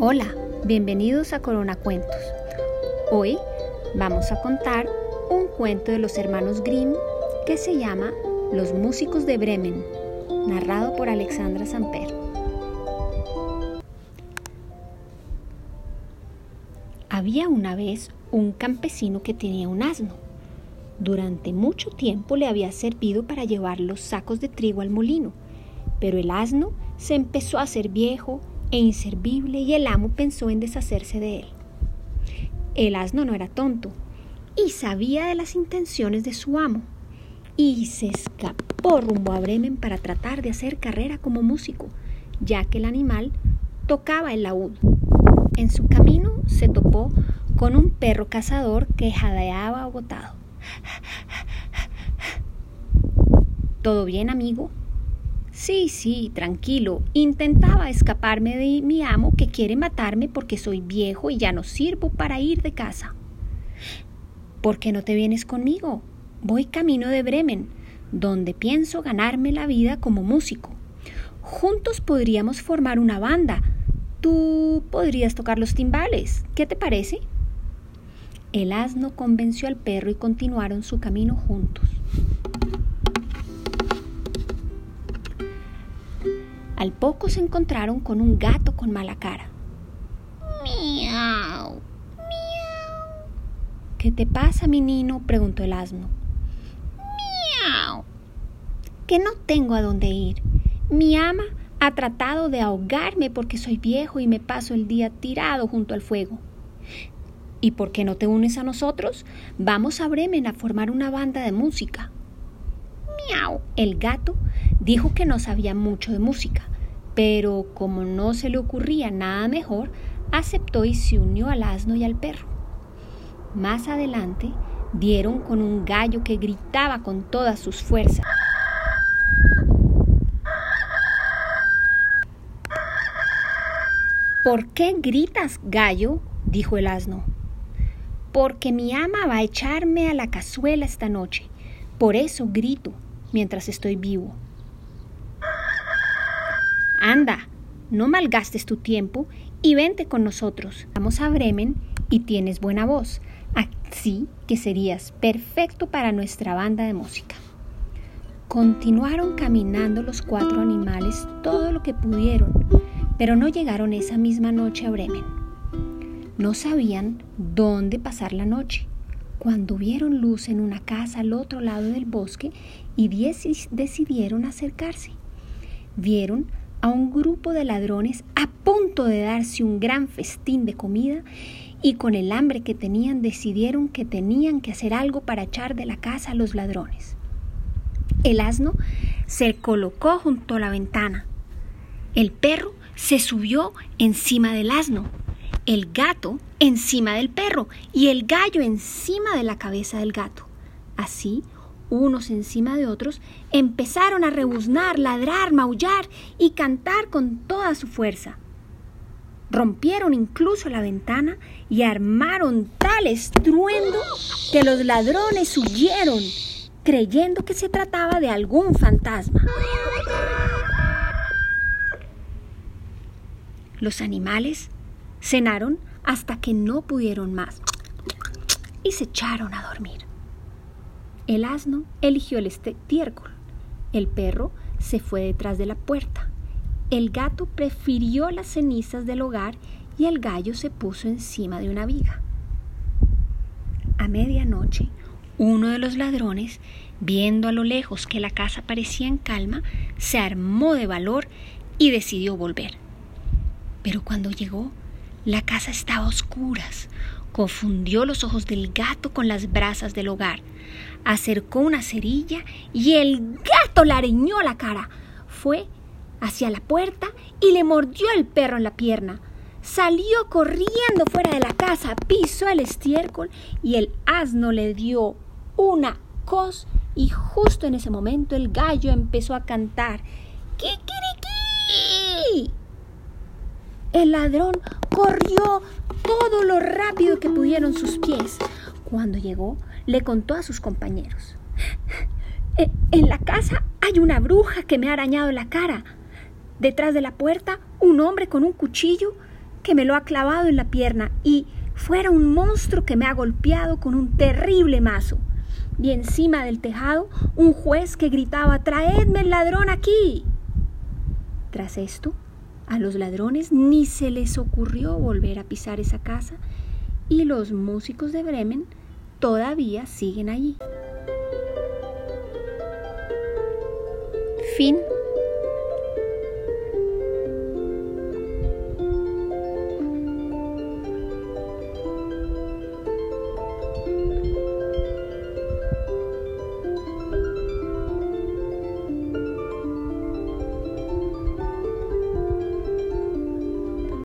Hola, bienvenidos a Corona Cuentos. Hoy vamos a contar un cuento de los hermanos Grimm que se llama Los músicos de Bremen, narrado por Alexandra Samper. Había una vez un campesino que tenía un asno. Durante mucho tiempo le había servido para llevar los sacos de trigo al molino, pero el asno se empezó a hacer viejo e inservible y el amo pensó en deshacerse de él. El asno no era tonto y sabía de las intenciones de su amo y se escapó rumbo a Bremen para tratar de hacer carrera como músico, ya que el animal tocaba el laúd. En su camino se topó con un perro cazador que jadeaba agotado. ¿Todo bien, amigo? Sí, sí, tranquilo. Intentaba escaparme de mi amo que quiere matarme porque soy viejo y ya no sirvo para ir de casa. ¿Por qué no te vienes conmigo? Voy camino de Bremen, donde pienso ganarme la vida como músico. Juntos podríamos formar una banda. Tú podrías tocar los timbales. ¿Qué te parece? El asno convenció al perro y continuaron su camino juntos. Al poco se encontraron con un gato con mala cara. Miau, miau. ¿Qué te pasa, mi nino? preguntó el asno. Miau. Que no tengo a dónde ir. Mi ama ha tratado de ahogarme porque soy viejo y me paso el día tirado junto al fuego. ¿Y por qué no te unes a nosotros? Vamos a Bremen a formar una banda de música. Miau. El gato dijo que no sabía mucho de música, pero como no se le ocurría nada mejor, aceptó y se unió al asno y al perro. Más adelante dieron con un gallo que gritaba con todas sus fuerzas. ¿Por qué gritas, gallo? dijo el asno. Porque mi ama va a echarme a la cazuela esta noche. Por eso grito mientras estoy vivo. Anda, no malgastes tu tiempo y vente con nosotros. Vamos a Bremen y tienes buena voz, así que serías perfecto para nuestra banda de música. Continuaron caminando los cuatro animales todo lo que pudieron, pero no llegaron esa misma noche a Bremen. No sabían dónde pasar la noche. Cuando vieron luz en una casa al otro lado del bosque y decidieron acercarse, vieron a un grupo de ladrones a punto de darse un gran festín de comida y con el hambre que tenían decidieron que tenían que hacer algo para echar de la casa a los ladrones. El asno se colocó junto a la ventana. El perro se subió encima del asno. El gato encima del perro y el gallo encima de la cabeza del gato. Así, unos encima de otros, empezaron a rebuznar, ladrar, maullar y cantar con toda su fuerza. Rompieron incluso la ventana y armaron tal estruendo que los ladrones huyeron creyendo que se trataba de algún fantasma. Los animales cenaron hasta que no pudieron más y se echaron a dormir. El asno eligió el estiércol, el perro se fue detrás de la puerta, el gato prefirió las cenizas del hogar y el gallo se puso encima de una viga. A medianoche, uno de los ladrones, viendo a lo lejos que la casa parecía en calma, se armó de valor y decidió volver. Pero cuando llegó, la casa estaba a oscuras. Confundió los ojos del gato con las brasas del hogar. Acercó una cerilla y el gato le arañó la cara. Fue hacia la puerta y le mordió el perro en la pierna. Salió corriendo fuera de la casa, pisó el estiércol y el asno le dio una cos y justo en ese momento el gallo empezó a cantar ¡Kikiriki! El ladrón corrió todo lo rápido que pudieron sus pies. Cuando llegó, le contó a sus compañeros. "E, En la casa hay una bruja que me ha arañado la cara. Detrás de la puerta, un hombre con un cuchillo que me lo ha clavado en la pierna y fuera un monstruo que me ha golpeado con un terrible mazo. Y encima del tejado un juez que gritaba Traedme el ladrón aquí. Tras esto, a los ladrones ni se les ocurrió volver a pisar esa casa y los músicos de Bremen todavía siguen allí. Fin